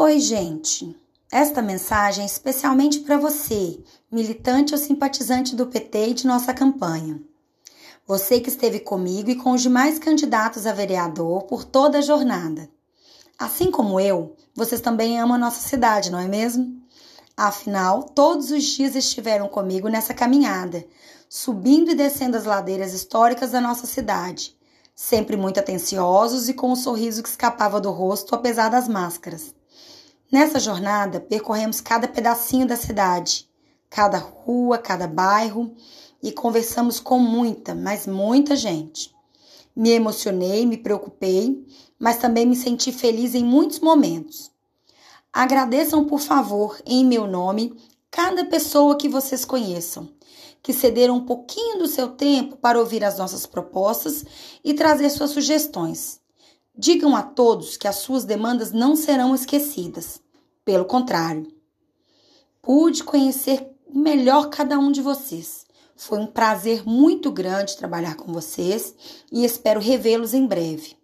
Oi, gente. Esta mensagem é especialmente para você, militante ou simpatizante do PT e de nossa campanha. Você que esteve comigo e com os demais candidatos a vereador por toda a jornada. Assim como eu, vocês também amam a nossa cidade, não é mesmo? Afinal, todos os dias estiveram comigo nessa caminhada, subindo e descendo as ladeiras históricas da nossa cidade, sempre muito atenciosos e com um sorriso que escapava do rosto apesar das máscaras. Nessa jornada, percorremos cada pedacinho da cidade, cada rua, cada bairro e conversamos com muita, mas muita gente. Me emocionei, me preocupei, mas também me senti feliz em muitos momentos. Agradeçam, por favor, em meu nome, cada pessoa que vocês conheçam, que cederam um pouquinho do seu tempo para ouvir as nossas propostas e trazer suas sugestões. Digam a todos que as suas demandas não serão esquecidas. Pelo contrário, pude conhecer melhor cada um de vocês. Foi um prazer muito grande trabalhar com vocês e espero revê-los em breve.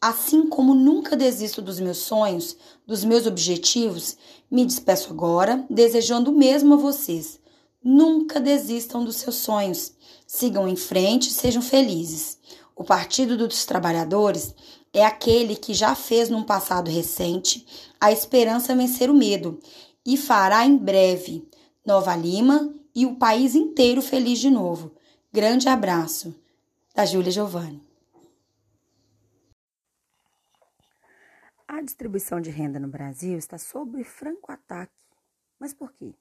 Assim como nunca desisto dos meus sonhos, dos meus objetivos, me despeço agora, desejando o mesmo a vocês. Nunca desistam dos seus sonhos. Sigam em frente e sejam felizes. O Partido dos Trabalhadores é aquele que já fez num passado recente a esperança vencer o medo e fará em breve Nova Lima e o país inteiro feliz de novo. Grande abraço. Da Júlia Giovanni. A distribuição de renda no Brasil está sob franco ataque. Mas por quê?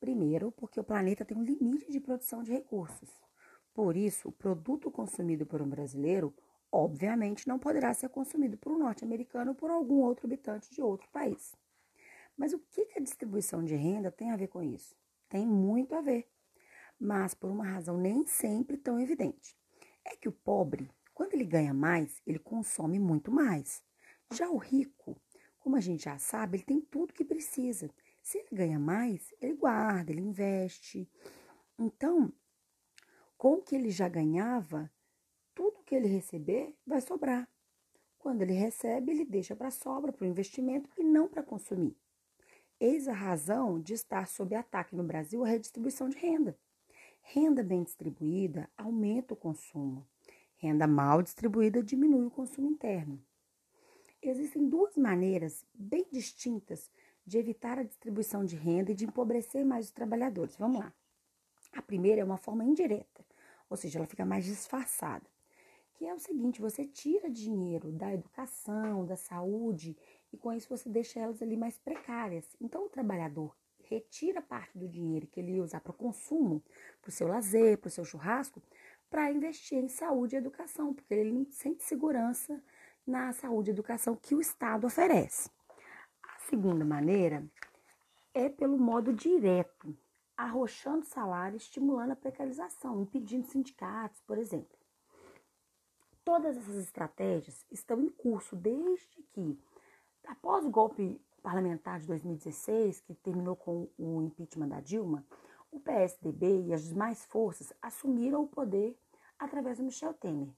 Primeiro, porque o planeta tem um limite de produção de recursos. Por isso, o produto consumido por um brasileiro, obviamente, não poderá ser consumido por um norte-americano ou por algum outro habitante de outro país. Mas o que a distribuição de renda tem a ver com isso? Tem muito a ver, mas por uma razão nem sempre tão evidente. É que o pobre, quando ele ganha mais, ele consome muito mais. Já o rico, como a gente já sabe, ele tem tudo que precisa. Se ele ganha mais, ele guarda, ele investe. Então, com o que ele já ganhava, tudo que ele receber vai sobrar. Quando ele recebe, ele deixa para sobra, para o investimento e não para consumir. Eis a razão de estar sob ataque no Brasil a redistribuição de renda. Renda bem distribuída aumenta o consumo. Renda mal distribuída diminui o consumo interno. Existem duas maneiras bem distintas de evitar a distribuição de renda e de empobrecer mais os trabalhadores. Vamos lá. A primeira é uma forma indireta, ou seja, ela fica mais disfarçada, que é o seguinte: você tira dinheiro da educação, da saúde, e com isso você deixa elas ali mais precárias. Então, o trabalhador retira parte do dinheiro que ele ia usar para o consumo, para o seu lazer, para o seu churrasco, para investir em saúde e educação, porque ele não sente segurança na saúde e educação que o Estado oferece. A segunda maneira é pelo modo direto, arrochando salário, estimulando a precarização, impedindo sindicatos, por exemplo. Todas essas estratégias estão em curso desde que, após o golpe parlamentar de 2016, que terminou com o impeachment da Dilma, o PSDB e as demais forças assumiram o poder através do Michel Temer.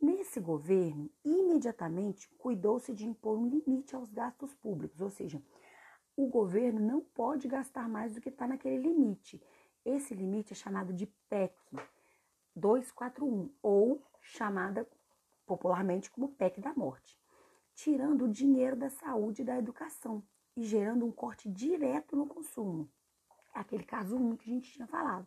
Nesse governo, imediatamente cuidou-se de impor um limite aos gastos públicos, ou seja, o governo não pode gastar mais do que está naquele limite. Esse limite é chamado de PEC 241, ou chamada popularmente como PEC da morte, tirando o dinheiro da saúde e da educação e gerando um corte direto no consumo. É aquele caso 1 que a gente tinha falado.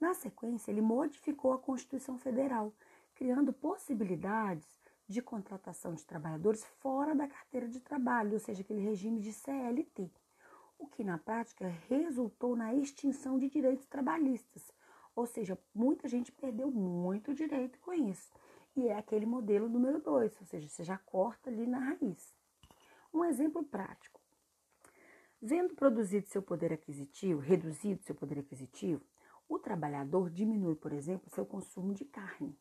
Na sequência, ele modificou a Constituição Federal criando possibilidades de contratação de trabalhadores fora da carteira de trabalho, ou seja, aquele regime de CLT, o que na prática resultou na extinção de direitos trabalhistas, ou seja, muita gente perdeu muito direito com isso. E é aquele modelo número dois, ou seja, você já corta ali na raiz. Um exemplo prático. Vendo produzido seu poder aquisitivo, reduzido seu poder aquisitivo, o trabalhador diminui, por exemplo, seu consumo de carne.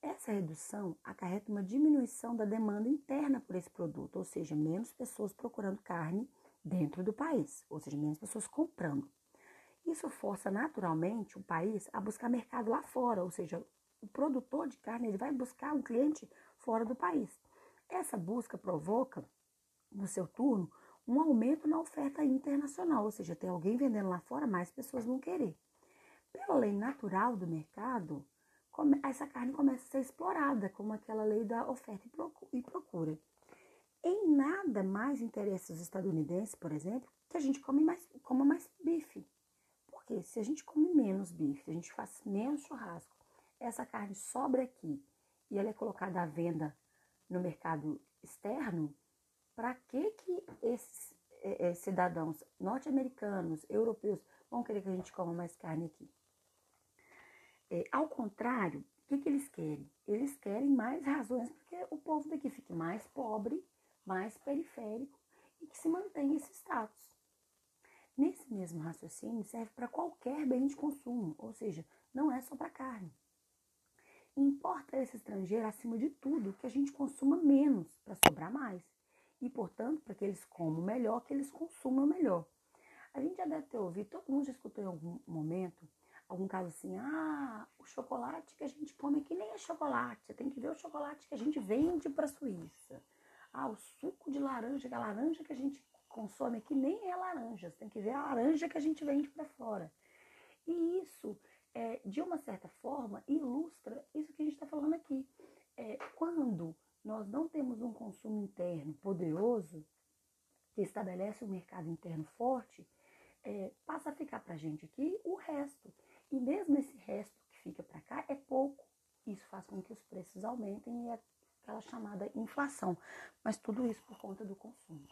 Essa redução acarreta uma diminuição da demanda interna por esse produto, ou seja, menos pessoas procurando carne dentro do país, ou seja, menos pessoas comprando. Isso força naturalmente o país a buscar mercado lá fora, ou seja, o produtor de carne ele vai buscar um cliente fora do país. Essa busca provoca, no seu turno, um aumento na oferta internacional, ou seja, tem alguém vendendo lá fora, mais pessoas vão querer. Pela lei natural do mercado, essa carne começa a ser explorada, como aquela lei da oferta e procura. Em nada mais interessa os estadunidenses, por exemplo, que a gente come mais, coma mais bife. Porque se a gente come menos bife, se a gente faz menos churrasco, essa carne sobra aqui e ela é colocada à venda no mercado externo, para que, que esses é, é, cidadãos norte-americanos, europeus, vão querer que a gente coma mais carne aqui? É, ao contrário, o que, que eles querem? Eles querem mais razões para que o povo daqui fique mais pobre, mais periférico e que se mantenha esse status. Nesse mesmo raciocínio serve para qualquer bem de consumo, ou seja, não é só para carne. Importa esse estrangeiro, acima de tudo, que a gente consuma menos para sobrar mais. E, portanto, para que eles comam melhor, que eles consumam melhor. A gente já deve ter ouvido, todo mundo já escutou em algum momento, algum caso assim, ah, o chocolate que a gente come aqui nem é chocolate, você tem que ver o chocolate que a gente vende para a Suíça. Ah, o suco de laranja, que a laranja que a gente consome aqui nem é laranja, você tem que ver a laranja que a gente vende para fora. E isso, de uma certa forma, ilustra isso que a gente está falando aqui. É, quando nós não temos um consumo interno poderoso, que estabelece um mercado interno forte, é, passa a ficar para a gente aqui o resto. E mesmo esse resto que fica para cá é pouco. Isso faz com que os preços aumentem e é aquela chamada inflação. Mas tudo isso por conta do consumo.